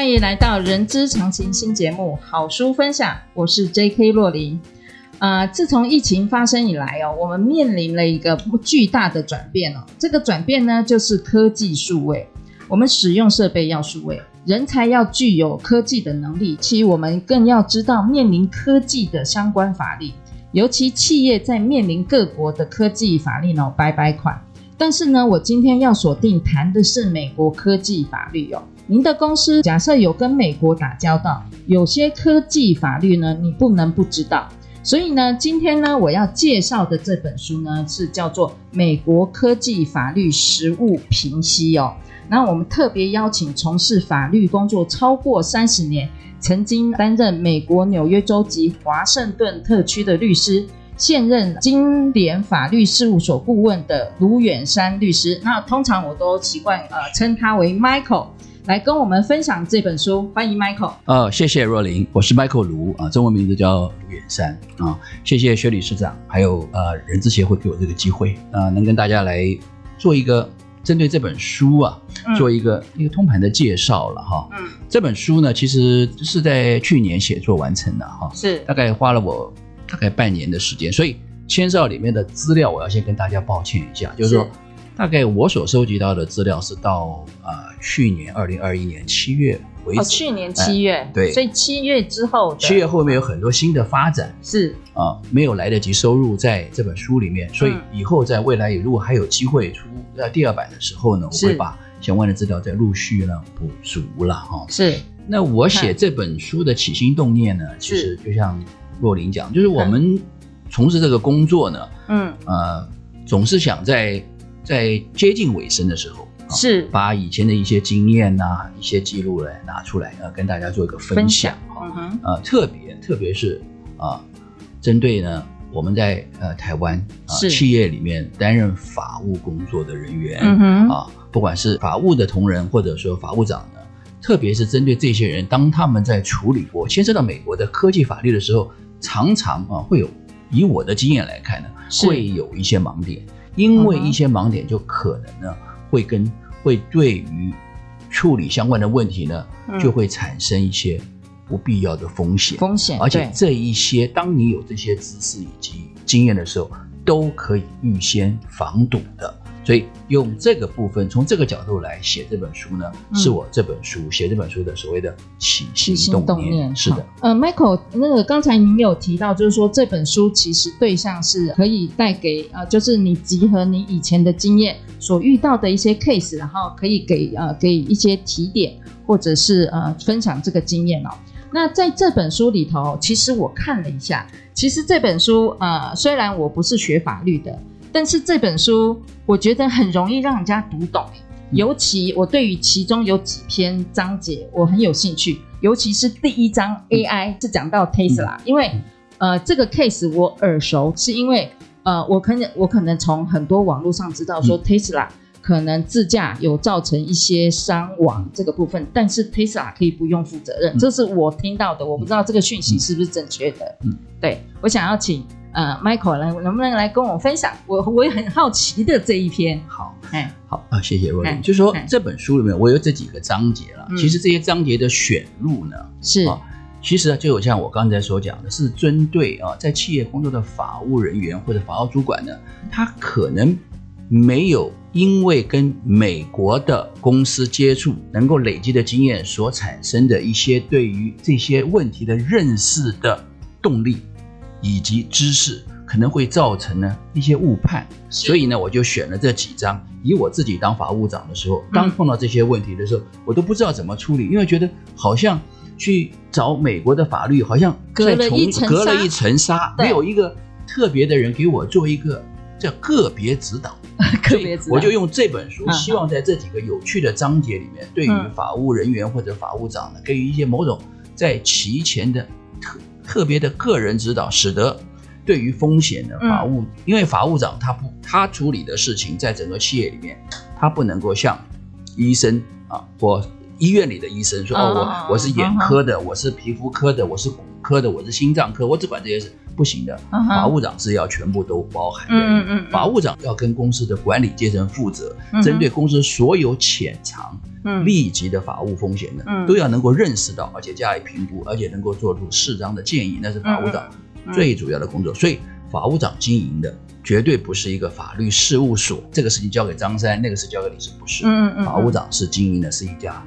欢迎来到人之常情新节目好书分享，我是 J.K. 洛琳。呃，自从疫情发生以来哦，我们面临了一个巨大的转变哦。这个转变呢，就是科技数位。我们使用设备要数位，人才要具有科技的能力。其实我们更要知道面临科技的相关法律，尤其企业在面临各国的科技法律呢，百百款。但是呢，我今天要锁定谈的是美国科技法律哦。您的公司假设有跟美国打交道，有些科技法律呢，你不能不知道。所以呢，今天呢，我要介绍的这本书呢，是叫做《美国科技法律实务评析》哦。那我们特别邀请从事法律工作超过三十年，曾经担任美国纽约州及华盛顿特区的律师，现任金联法律事务所顾问的卢远山律师。那通常我都习惯呃称他为 Michael。来跟我们分享这本书，欢迎 Michael。呃，谢谢若琳，我是 Michael 卢啊，中文名字叫卢远山啊。谢谢薛理事长，还有呃人资协会给我这个机会啊、呃，能跟大家来做一个针对这本书啊，嗯、做一个一个通盘的介绍了哈。嗯，这本书呢，其实是在去年写作完成的哈，是大概花了我大概半年的时间，所以牵涉到里面的资料，我要先跟大家抱歉一下，就是说。大概我所收集到的资料是到呃去年二零二一年七月为止。哦，去年七月，哎，对，所以七月之后，七月后面有很多新的发展，是。啊，没有来得及收入在这本书里面，所以以后在未来如果还有机会出在第二版的时候呢，我会把相关的资料再陆续呢补足了哈。是，那我写这本书的起心动念呢，其实就像若琳讲，就是我们从事这个工作呢，嗯。呃，总是想在。在接近尾声的时候，是把以前的一些经验呐、啊、一些记录来拿出来，呃，跟大家做一个分享哈。嗯呃，特别特别是啊，针对呢我们在呃台湾啊企业里面担任法务工作的人员，嗯哼，啊，不管是法务的同仁或者说法务长呢，特别是针对这些人，当他们在处理过牵涉到美国的科技法律的时候，常常啊会有，以我的经验来看呢，会有一些盲点。因为一些盲点，就可能呢会跟会对于处理相关的问题呢，就会产生一些不必要的风险。风险，而且这一些，当你有这些知识以及经验的时候，都可以预先防堵的。所以用这个部分，从这个角度来写这本书呢，嗯、是我这本书写这本书的所谓的起心动念。动念是的，呃，Michael，那个刚才您有提到，就是说这本书其实对象是可以带给呃，就是你集合你以前的经验所遇到的一些 case，然后可以给呃给一些提点，或者是呃分享这个经验哦。那在这本书里头，其实我看了一下，其实这本书呃，虽然我不是学法律的。但是这本书我觉得很容易让人家读懂，尤其我对于其中有几篇章节我很有兴趣，尤其是第一章 AI 是讲到 Tesla，因为呃这个 case 我耳熟，是因为呃我可能我可能从很多网络上知道说 Tesla 可能自驾有造成一些伤亡这个部分，但是 Tesla 可以不用负责任，这是我听到的，我不知道这个讯息是不是正确的。嗯，对，我想要请。呃，Michael 来，能不能来跟我分享？我我也很好奇的这一篇。好，哎，好啊，谢谢若琳。就是说这本书里面我有这几个章节了。其实这些章节的选入呢，是啊，其实就有像我刚才所讲的，是针对啊，在企业工作的法务人员或者法务主管呢，他可能没有因为跟美国的公司接触，能够累积的经验所产生的一些对于这些问题的认识的动力。以及知识可能会造成呢一些误判，所以呢我就选了这几章。以我自己当法务长的时候，当碰到这些问题的时候，我都不知道怎么处理，因为觉得好像去找美国的法律，好像隔了一层隔了一层纱，没有一个特别的人给我做一个叫个别指导。个别指导，我就用这本书，希望在这几个有趣的章节里面，对于法务人员或者法务长呢，给予一些某种在其前的特特别的个人指导，使得对于风险的法务，因为法务长他不他处理的事情，在整个企业里面，他不能够像医生啊或医院里的医生说哦，我我是眼科的，我是皮肤科的，我是骨科的，我是心脏科，我只管这些事。不行的，法务长是要全部都包含的。嗯嗯，法务长要跟公司的管理阶层负责，针对公司所有潜藏、立即的法务风险的，都要能够认识到，而且加以评估，而且能够做出适当的建议，那是法务长最主要的工作。所以，法务长经营的绝对不是一个法律事务所，这个事情交给张三，那个事交给李是不是？嗯嗯，法务长是经营的是一家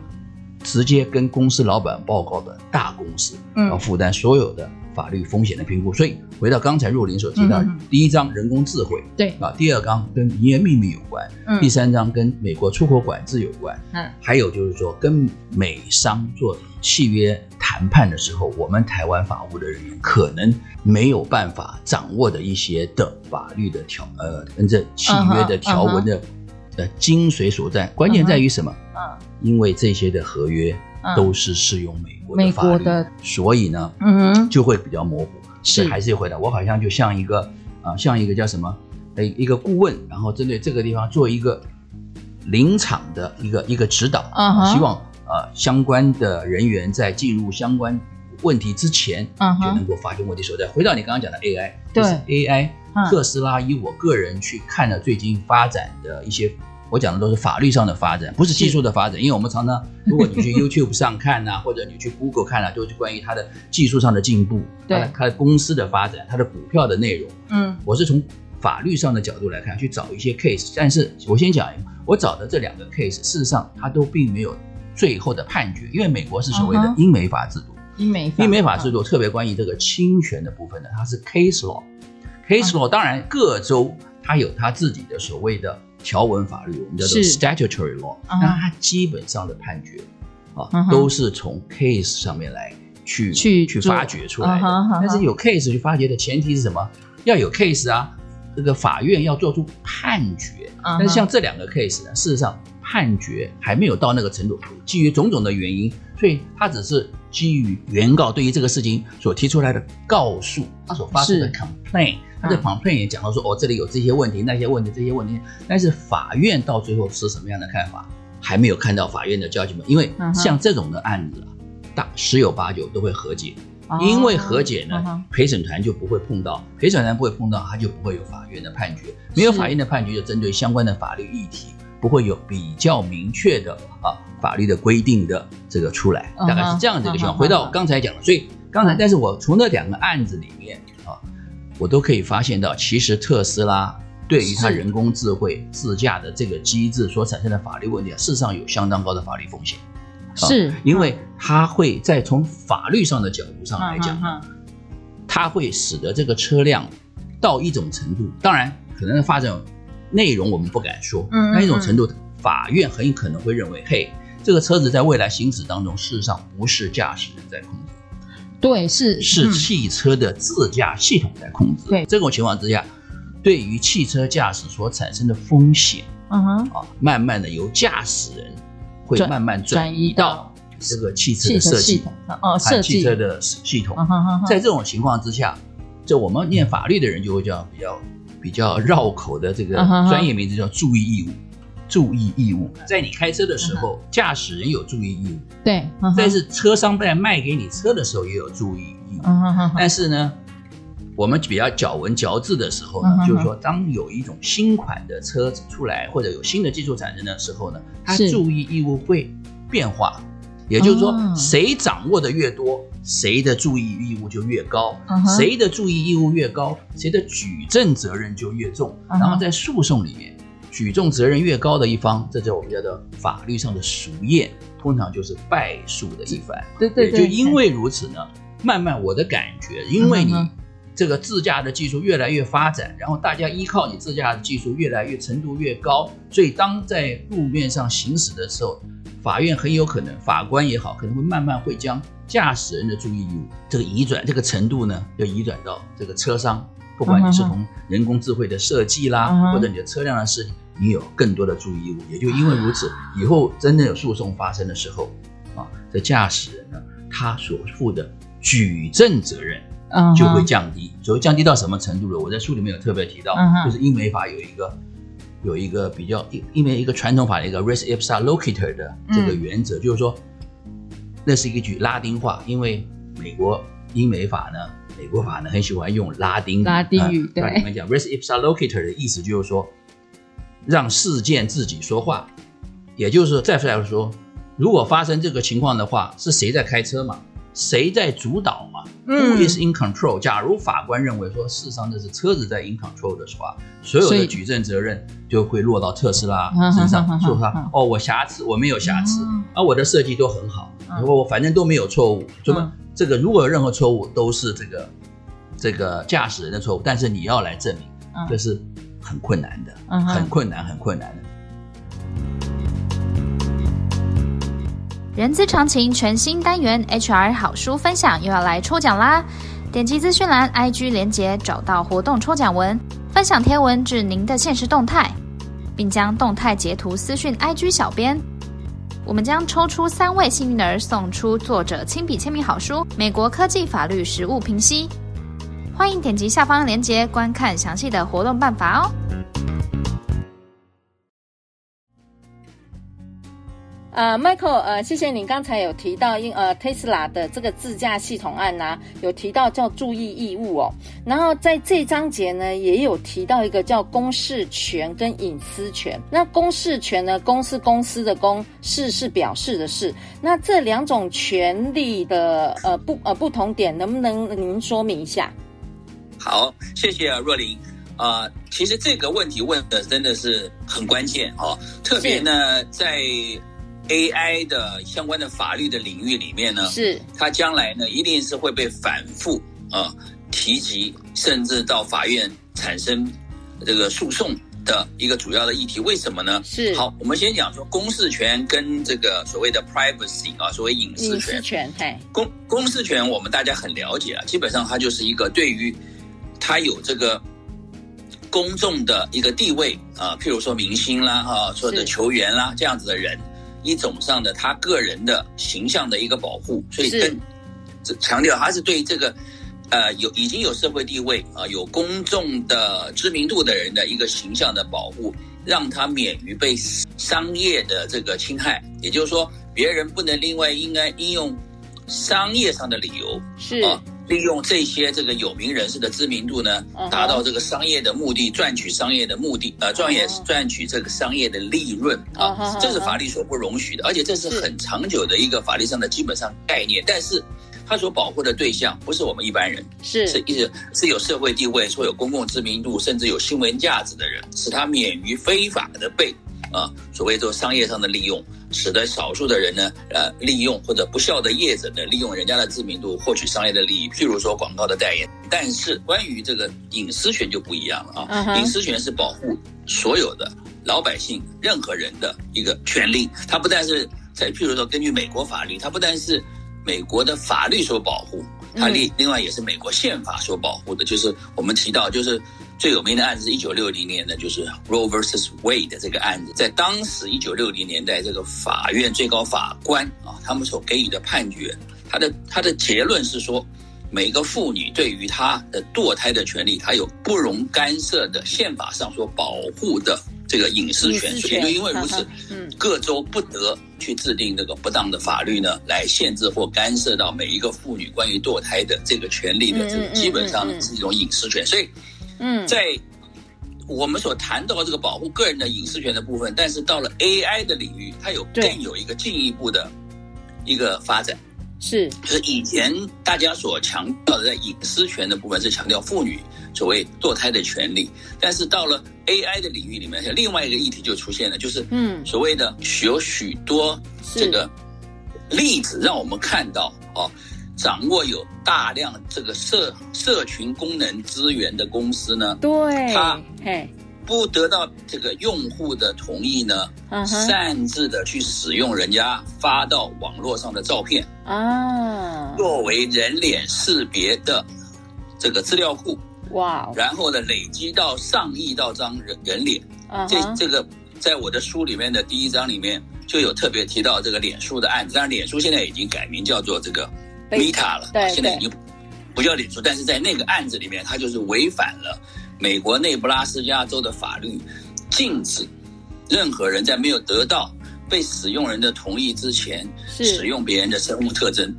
直接跟公司老板报告的大公司，要负担所有的。法律风险的评估，所以回到刚才若琳所提到，第一章人工智慧，对。啊，第二章跟营业秘密有关，嗯，第三章跟美国出口管制有关，嗯，还有就是说跟美商做契约谈判的时候，我们台湾法务的人员可能没有办法掌握的一些的法律的条，呃，跟这契约的条文的的精髓所在，关键在于什么？嗯，因为这些的合约。都是适用美国的法律，所以呢，嗯，就会比较模糊。是，还是回答我好像就像一个啊，像一个叫什么，呃，一个顾问，然后针对这个地方做一个临场的一个一个指导，啊，希望呃相关的人员在进入相关问题之前，嗯，就能够发现问题所在。回到你刚刚讲的 AI，对。AI，特斯拉以我个人去看了最近发展的一些。我讲的都是法律上的发展，不是技术的发展。因为我们常常，如果你去 YouTube 上看啊，或者你去 Google 看啊，都是关于它的技术上的进步，对，它的公司的发展，它的股票的内容。嗯，我是从法律上的角度来看，去找一些 case。但是我先讲一个，我找的这两个 case，事实上它都并没有最后的判决，因为美国是所谓的英美法制度。英美法，英美法制度特别关于这个侵权的部分呢，它是 case law，case law。当然各州它有它自己的所谓的。条文法律，我们叫做 statutory law，那它基本上的判决啊，都是从 case 上面来去去去发掘出来的。但是有 case 去发掘的前提是什么？要有 case 啊，这个法院要做出判决。但是像这两个 case 呢，事实上判决还没有到那个程度，基于种种的原因，所以它只是基于原告对于这个事情所提出来的告诉，他所发出的 complaint。他的 complaint 也讲到说，哦，这里有这些问题，那些问题，这些问题，但是法院到最后是什么样的看法，还没有看到法院的 judgment，因为像这种的案子啊，大十有八九都会和解，因为和解呢，陪审团就不会碰到，陪审团不会碰到，他就不会有法院的判决，没有法院的判决，就针对相关的法律议题，不会有比较明确的啊法律的规定的这个出来，大概是这样子一个情况。回到刚才讲的，所以刚才，但是我从那两个案子里面啊。我都可以发现到，其实特斯拉对于它人工智慧自驾的这个机制所产生的法律问题啊，事实上有相当高的法律风险。是，因为它会在从法律上的角度上来讲，它会使得这个车辆到一种程度，当然可能发展内容我们不敢说，那一种程度，法院很有可能会认为，嘿，这个车子在未来行驶当中，事实上不是驾驶人在控制。对，是。是汽车的自驾系统在控制。对，这种情况之下，对于汽车驾驶所产生的风险，嗯哼，啊，慢慢的由驾驶人会慢慢转移到这个汽车的设计，哦，设计。汽车的系统。在这种情况之下，就我们念法律的人就会叫比较比较绕口的这个专业名字叫注意义务。注意义务，在你开车的时候，驾驶人有注意义务。对，但是车商在卖给你车的时候也有注意义务。但是呢，我们比较咬文嚼字的时候呢，就是说，当有一种新款的车子出来，或者有新的技术产生的时候呢，它注意义务会变化。也就是说，谁掌握的越多，谁的注意义务就越高；谁的注意义务越高，谁的举证责任就越重。然后在诉讼里面。举重责任越高的一方，这叫我们叫做法律上的俗谚，通常就是败诉的一方。对对对，就因为如此呢，慢慢我的感觉，因为你这个自驾的技术越来越发展，然后大家依靠你自驾的技术越来越程度越高，所以当在路面上行驶的时候，法院很有可能，法官也好，可能会慢慢会将驾驶人的注意义务这个移转这个程度呢，要移转到这个车商。不管你是从人工智慧的设计啦，嗯、或者你的车辆的设计，你有更多的注意义务。也就因为如此，以后真正有诉讼发生的时候，啊，这驾驶人呢，他所负的举证责任就会降低。所谓降低到什么程度了？我在书里面有特别提到，嗯、就是英美法有一个有一个比较，因为一个传统法的一个 res ipsa loquitur 的这个原则，嗯、就是说，那是一句拉丁话，因为美国英美法呢。美国法呢很喜欢用拉丁语，拉丁语，对，你们讲 res ipsa loquitur 的意思就是说，让事件自己说话，也就是说，再来说，如果发生这个情况的话，是谁在开车嘛？谁在主导嘛？嗯，Who is in control？假如法官认为说，事实上这是车子在 in control 的话，所有的举证责任就会落到特斯拉 身上，说他哦，我瑕疵，我没有瑕疵，啊我的设计都很好，如果我反正都没有错误，怎么？这个如果有任何错误，都是这个这个驾驶人的错误，但是你要来证明，这是很困难的，嗯、很困难，很困难的。人资常情全新单元 HR 好书分享又要来抽奖啦！点击资讯栏 IG 连接，找到活动抽奖文，分享贴文至您的限时动态，并将动态截图私讯 IG 小编。我们将抽出三位幸运儿，送出作者亲笔签名好书《美国科技法律实务评析》。欢迎点击下方链接观看详细的活动办法哦。呃，Michael，呃，谢谢你刚才有提到，因呃，Tesla 的这个自驾系统案呐、有提到叫注意义务哦。然后在这章节呢，也有提到一个叫公示权跟隐私权。那公示权呢，公是公司的公，示是表示的示。那这两种权利的呃不呃不同点，能不能您说明一下？好，谢谢若琳。呃，其实这个问题问的真的是很关键哦，特别呢在。AI 的相关的法律的领域里面呢，是它将来呢一定是会被反复啊、呃、提及，甚至到法院产生这个诉讼的一个主要的议题。为什么呢？是好，我们先讲说公示权跟这个所谓的 privacy 啊，所谓隐私权。隐私权，对，公公示权我们大家很了解啊，基本上它就是一个对于它有这个公众的一个地位啊，譬如说明星啦哈，或者球员啦这样子的人。一种上的他个人的形象的一个保护，所以更强调他是对这个呃有已经有社会地位啊、呃、有公众的知名度的人的一个形象的保护，让他免于被商业的这个侵害。也就是说，别人不能另外应该应用商业上的理由是啊。利用这些这个有名人士的知名度呢，达到这个商业的目的，赚取商业的目的，呃，赚业赚取这个商业的利润啊，这是法律所不容许的，而且这是很长久的一个法律上的基本上概念。但是，他所保护的对象不是我们一般人，是。是一直是有社会地位、说有公共知名度，甚至有新闻价值的人，使他免于非法的被啊所谓做商业上的利用。使得少数的人呢，呃，利用或者不肖的业者呢，利用人家的知名度获取商业的利益，譬如说广告的代言。但是关于这个隐私权就不一样了啊，隐、uh huh. 私权是保护所有的老百姓、任何人的一个权利。它不但是在譬如说根据美国法律，它不但是美国的法律所保护，它另另外也是美国宪法所保护的。就是我们提到就是。最有名的案子一九六零年的，就是 Roe versus Wade 的这个案子。在当时一九六零年代，这个法院最高法官啊，他们所给予的判决，他的他的结论是说，每个妇女对于她的堕胎的权利，她有不容干涉的宪法上所保护的这个隐私权。也就因为如此，嗯，各州不得去制定这个不当的法律呢，来限制或干涉到每一个妇女关于堕胎的这个权利的，这个基本上是一种隐私权。所以。嗯，在我们所谈到的这个保护个人的隐私权的部分，但是到了 AI 的领域，它有更有一个进一步的一个发展。是，就是以前大家所强调的在隐私权的部分是强调妇女所谓堕胎的权利，但是到了 AI 的领域里面，另外一个议题就出现了，就是嗯，所谓的有许多这个例子让我们看到哦。掌握有大量这个社社群功能资源的公司呢，对，他不得到这个用户的同意呢，嗯、擅自的去使用人家发到网络上的照片啊，作为人脸识别的这个资料库，哇，然后呢，累积到上亿到张人人脸。Uh-huh. 这这个在我的书里面的第一章里面就有特别提到这个脸书的案子。当然，脸书现在已经改名叫做这个 Meta 了，对，现在已经不叫脸书。但是在那个案子里面，它就是违反了美国内布拉斯加州的法律，禁止任何人在没有得到被使用人的同意之前使用别人的生物特征。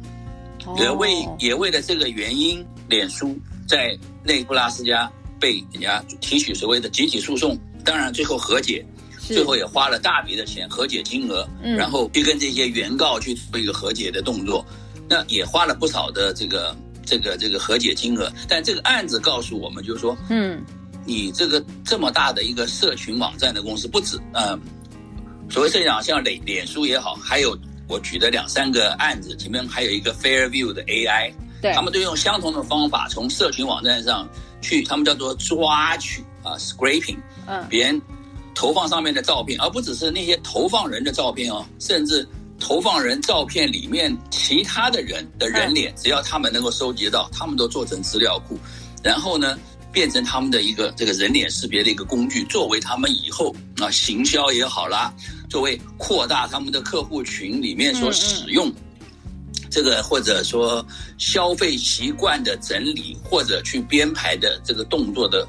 也为也为了这个原因，脸书在内布拉斯加被人家提取所谓的集体诉讼，当然最后和解，最后也花了大笔的钱和解金额，嗯，然后去跟这些原告去做一个和解的动作，那也花了不少的这个这个这个和解金额。但这个案子告诉我们，就是说，嗯，你这个这么大的一个社群网站的公司，不止，嗯，所谓社群网像脸脸书也好，还有。我举的两三个案子，前面还有一个 Fairview 的 AI，对，他们都用相同的方法从社群网站上去，他们叫做抓取啊，scraping，嗯，别人投放上面的照片，而不只是那些投放人的照片哦，甚至投放人照片里面其他的人的人脸，只要他们能够收集到，他们都做成资料库，然后呢，变成他们的一个这个人脸识别的一个工具，作为他们以后啊行销也好啦。作为扩大他们的客户群里面所使用这个，或者说消费习惯的整理，或者去编排的这个动作的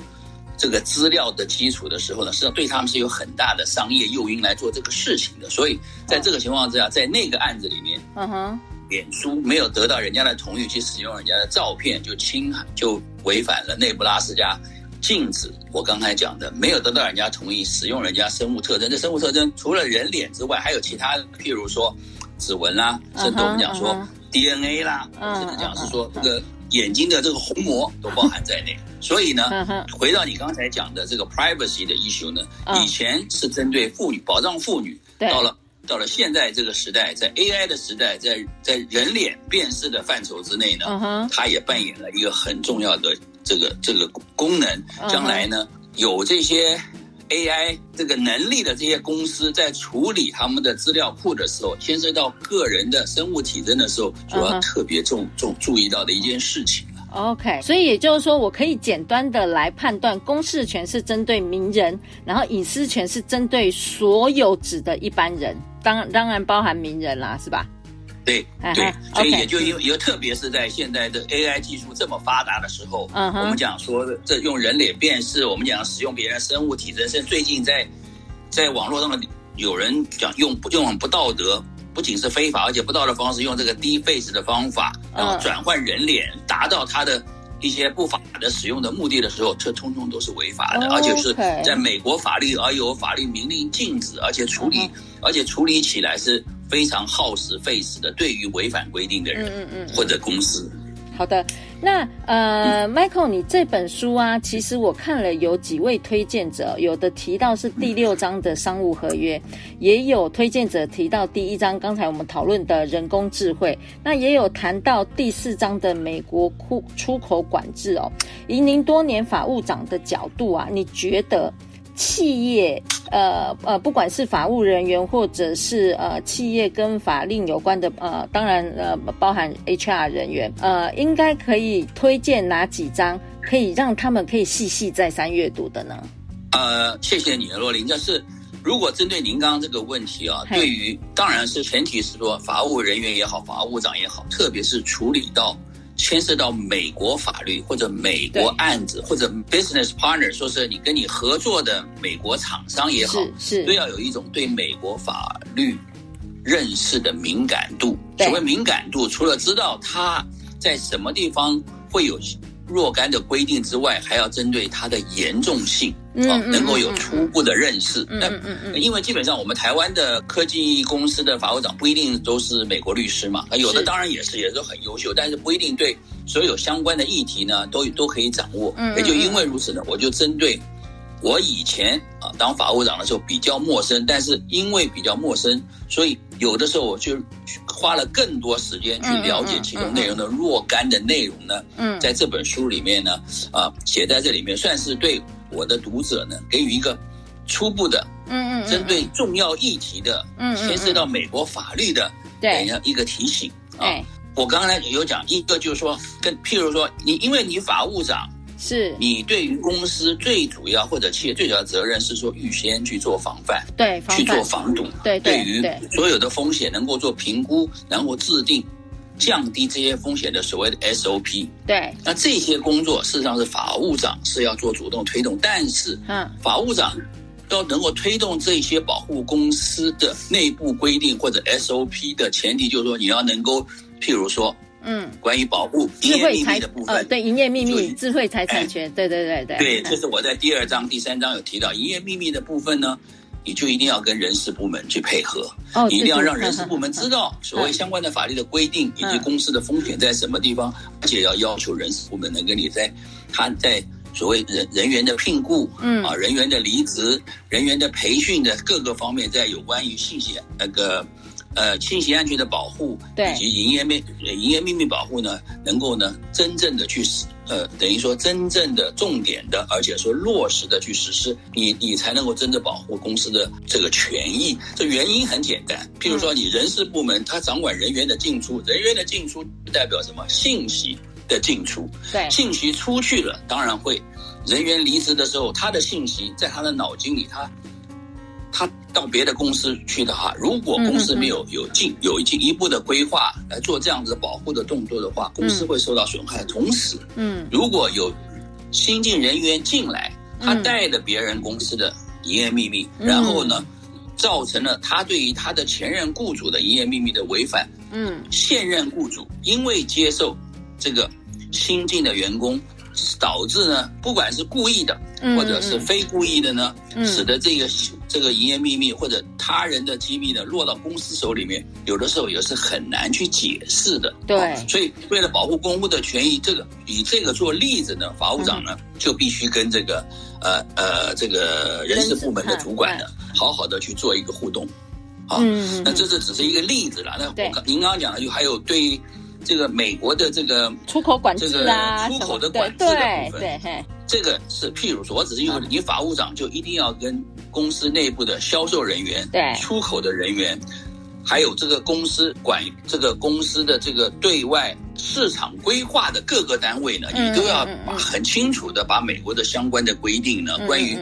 这个资料的基础的时候呢，实际上对他们是有很大的商业诱因来做这个事情的。所以在这个情况之下，在那个案子里面，嗯哼，脸书没有得到人家的同意去使用人家的照片，就侵害，就违反了内布拉斯加。禁止我刚才讲的，没有得到人家同意使用人家生物特征。这生物特征除了人脸之外，还有其他，譬如说指纹啦，甚至我们讲说 DNA 啦，甚至讲是说这个眼睛的这个虹膜都 包含在内。所以呢，回到你刚才讲的这个 privacy 的 issue 呢，以前是针对妇女保障妇女，到了到了现在这个时代，在 AI 的时代，在在人脸辨识的范畴之内呢，它也扮演了一个很重要的。这个这个功能，将来呢，有这些 AI 这个能力的这些公司在处理他们的资料库的时候，牵涉到个人的生物体征的时候，主要特别重重注意到的一件事情了。OK，所以也就是说，我可以简单的来判断，公示权是针对名人，然后隐私权是针对所有指的一般人，当当然包含名人啦，是吧？对对，所以也就因为也特别是在现在的 AI 技术这么发达的时候，嗯，我们讲说这用人脸辨识，我们讲使用别人生物体征，甚至最近在在网络上的有人讲用用很不道德，不仅是非法，而且不道德方式，用这个 deepfake 的方法，然后转换人脸，达到他的一些不法的使用的目的的时候，这通通都是违法的，而且是在美国法律而有法律明令禁止，而且处理，而且处理起来是。非常耗时费时的，对于违反规定的人，嗯嗯，或者公司。好的，那呃，Michael，你这本书啊，其实我看了有几位推荐者，有的提到是第六章的商务合约，也有推荐者提到第一章，刚才我们讨论的人工智慧，那也有谈到第四章的美国出出口管制哦。以您多年法务长的角度啊，你觉得？企业，呃呃，不管是法务人员，或者是呃企业跟法令有关的，呃，当然呃包含 HR 人员，呃，应该可以推荐哪几章，可以让他们可以细细再三阅读的呢？呃，谢谢你，若琳。就是如果针对您刚刚这个问题啊，对于当然是前提是说法务人员也好，法务长也好，特别是处理到。牵涉到美国法律或者美国案子或者 business partner，说是你跟你合作的美国厂商也好，是，是。都要有一种对美国法律认识的敏感度。所谓敏感度，除了知道他在什么地方会有若干的规定之外，还要针对它的严重性啊，能够有初步的认识。嗯嗯嗯。因为基本上我们台湾的科技公司的法务长不一定都是美国律师嘛，有的当然也是，也是很优秀，但是不一定对所有相关的议题呢都都可以掌握。也就因为如此呢，我就针对我以前啊当法务长的时候比较陌生，但是因为比较陌生，所以有的时候我就。花了更多时间去了解其中内容的若干的内容呢，嗯，在这本书里面呢，啊，写在这里面，算是对我的读者呢给予一个初步的，嗯嗯，针对重要议题的，嗯，牵涉到美国法律的，对，一个提醒啊。我刚才有讲一个，就是说，跟譬如说，你因为你法务长是。你对于公司最主要或者企业最主要的责任是说预先去做防范，对，去做防堵，对，对，对于所有的风险能够做评估，然后制定降低这些风险的所谓的 SOP。对，那这些工作事实上是法务长是要做主动推动，但是，嗯，法务长要能够推动这些保护公司的内部规定或者 SOP 的前提，就是说你要能够，譬如说。嗯，关于保护营业秘密的部分，呃、对营业秘密、智慧财产权，对。对对对，对，这是我在第二章、第三章有提到营业秘密的部分呢，你就一定要跟人事部门去配合，哦，你一定要让人事部门知道所谓相关的法律的规定以及公司的风险在什么地方，而且要要求人事部门能跟你在他在所谓人人员的聘雇，嗯。啊，人员的离职、人员的培训的各个方面，在有关于信息那个。呃，信息安全的保护，对，以及营业秘营业秘密保护呢，能够呢真正的去呃，等于说真正的重点的，而且说落实的去实施，你你才能够真正保护公司的这个权益。这原因很简单，譬如说你人事部门，他掌管人员的进出，人员的进出代表什么？信息的进出，对，信息出去了，当然会人员离职的时候，他的信息在他的脑筋里，他。他到别的公司去的哈，如果公司没有有进有进一步的规划来做这样子保护的动作的话，公司会受到损害。同时，嗯，如果有新进人员进来，他带着别人公司的营业秘密，然后呢，造成了他对于他的前任雇主的营业秘密的违反，嗯，现任雇主因为接受这个新进的员工。导致呢，不管是故意的，或者是非故意的呢，嗯、使得这个这个营业秘密或者他人的机密呢落到公司手里面，有的时候也是很难去解释的。对、哦，所以为了保护公务的权益，这个以这个做例子呢，法务长呢、嗯、就必须跟这个呃呃这个人事部门的主管呢，好好的去做一个互动。好、嗯，那这是只是一个例子了。那我刚您刚刚讲的就还有对。这个美国的这个出口管制啊，出口的管制的部分，对，对，这个是譬如说，我只是因为你法务长就一定要跟公司内部的销售人员、对。出口的人员，还有这个公司管这个公司的这个对外市场规划的各个单位呢，你都要把很清楚的把美国的相关的规定呢，关于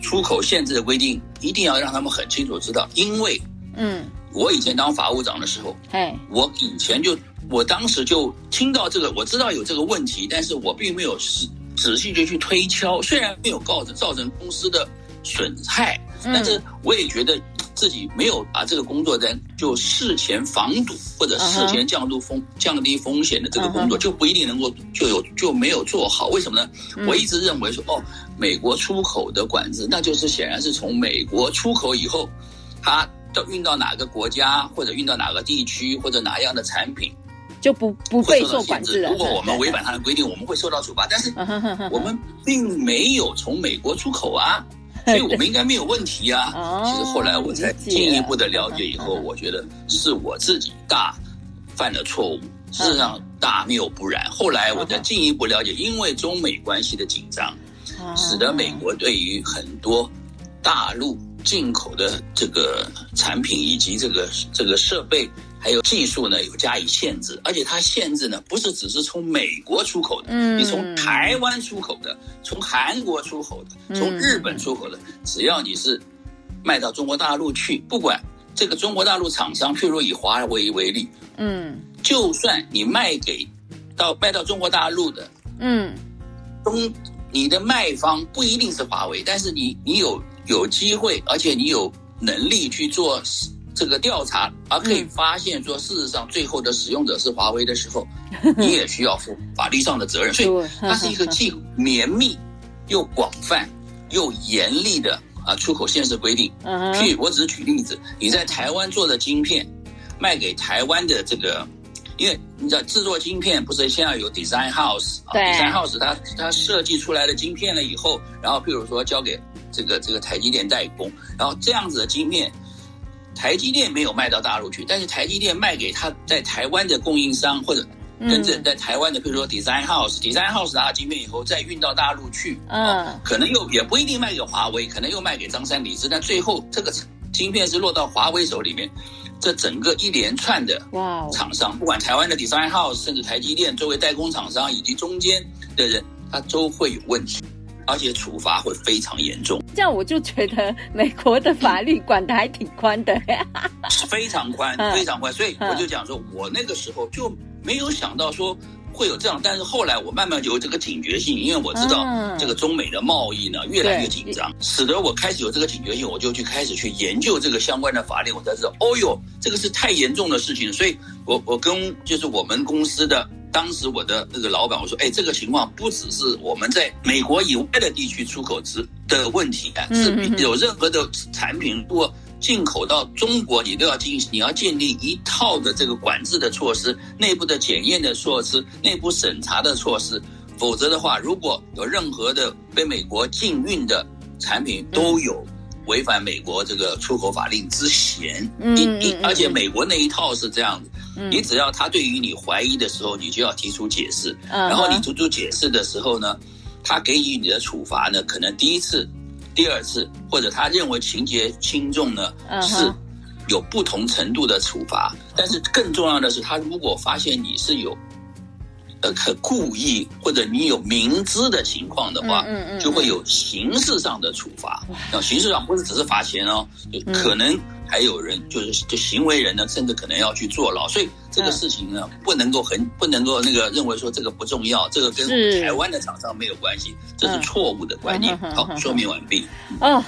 出口限制的规定，一定要让他们很清楚知道，因为嗯，我以前当法务长的时候，哎，我以前就。我当时就听到这个，我知道有这个问题，但是我并没有仔仔细就去推敲。虽然没有告知造成公司的损害，但是我也觉得自己没有把这个工作在就事前防堵或者事前降低风降低风险的这个工作就不一定能够就有就没有做好。为什么呢？我一直认为说，哦，美国出口的管制，那就是显然是从美国出口以后，它到运到哪个国家或者运到哪个地区或者哪样的产品。就不不会受管制了。如果我们违反他的规定，我们会受到处罚。但是我们并没有从美国出口啊，所以我们应该没有问题啊。其实后来我才进一步的了解以后，我觉得是我自己大犯了错误。事实上大谬不然。后来我再进一步了解，因为中美关系的紧张，使得美国对于很多大陆进口的这个产品以及这个这个设备。还有技术呢，有加以限制，而且它限制呢，不是只是从美国出口的，嗯，你从台湾出口的，从韩国出口的，从日本出口的，只要你是卖到中国大陆去，不管这个中国大陆厂商，譬如以华为为例，嗯，就算你卖给到卖到中国大陆的，嗯，中你的卖方不一定是华为，但是你你有有机会，而且你有能力去做。这个调查，而可以发现说，事实上最后的使用者是华为的时候，你也需要负法律上的责任。所以它是一个既绵密又广泛又严厉的啊出口限制规定。譬如我只是举例子，你在台湾做的晶片卖给台湾的这个，因为你知道制作晶片不是现在有 design house 啊，design house 它它设计出来的晶片了以后，然后譬如说交给这个这个台积电代工，然后这样子的晶片。台积电没有卖到大陆去，但是台积电卖给他在台湾的供应商，或者跟着在台湾的，比如说 Design House，Design House 拿到晶片以后再运到大陆去，嗯，可能又也不一定卖给华为，可能又卖给张三李四，但最后这个晶片是落到华为手里面。这整个一连串的厂商，不管台湾的 Design House，甚至台积电作为代工厂商，以及中间的人他都会有问题，而且处罚会非常严重。这样我就觉得美国的法律管的还挺宽的，非常宽，非常宽。所以我就讲说，我那个时候就没有想到说。会有这样，但是后来我慢慢就有这个警觉性，因为我知道这个中美的贸易呢越来越紧张，使得我开始有这个警觉性，我就去开始去研究这个相关的法令，我才知道，哦哟，这个是太严重的事情，所以我我跟就是我们公司的当时我的那个老板我说，哎，这个情况不只是我们在美国以外的地区出口之的问题啊，是有任何的产品如果。进口到中国，你都要进，你要建立一套的这个管制的措施，内部的检验的措施，内部审查的措施，否则的话，如果有任何的被美国禁运的产品，都有违反美国这个出口法令之嫌。嗯，嗯而且美国那一套是这样子，你只要他对于你怀疑的时候，你就要提出解释，然后你提出解释的时候呢，他给予你的处罚呢，可能第一次。第二次，或者他认为情节轻重呢，uh. 是有不同程度的处罚。但是更重要的是，他如果发现你是有。呃，可故意或者你有明知的情况的话，嗯嗯，就会有刑事上的处罚。那刑事上不是只是罚钱哦，就可能还有人就是就行为人呢，甚至可能要去坐牢。所以这个事情呢，不能够很不能够那个认为说这个不重要，这个跟台湾的厂商没有关系，这是错误的观念。好，说明完毕。哦。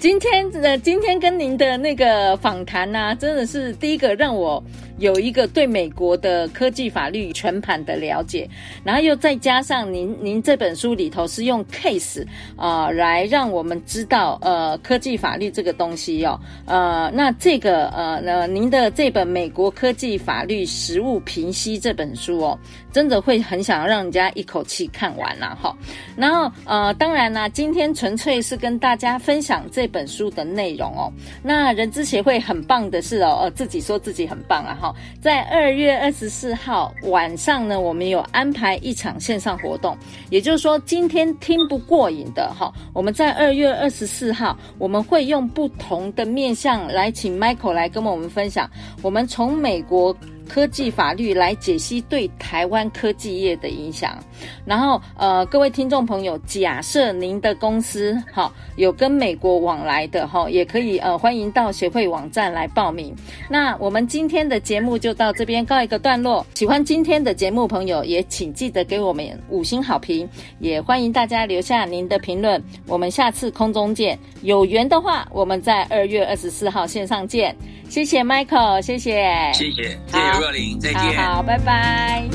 今天呃，今天跟您的那个访谈呢，真的是第一个让我有一个对美国的科技法律全盘的了解，然后又再加上您您这本书里头是用 case 啊、呃、来让我们知道呃科技法律这个东西哦，呃那这个呃那您的这本美国科技法律实务评析这本书哦，真的会很想让人家一口气看完了、啊、哈，然后呃当然呢，今天纯粹是跟大家分享这。本书的内容哦，那人资协会很棒的是哦，呃，自己说自己很棒啊哈，在二月二十四号晚上呢，我们有安排一场线上活动，也就是说今天听不过瘾的哈，我们在二月二十四号我们会用不同的面向来请 Michael 来跟我们分享，我们从美国。科技法律来解析对台湾科技业的影响，然后呃，各位听众朋友，假设您的公司好有跟美国往来的哈，也可以呃欢迎到协会网站来报名。那我们今天的节目就到这边告一个段落。喜欢今天的节目朋友，也请记得给我们五星好评，也欢迎大家留下您的评论。我们下次空中见，有缘的话，我们在二月二十四号线上见。谢谢 Michael，谢谢，谢谢，谢谢再见，好，拜拜。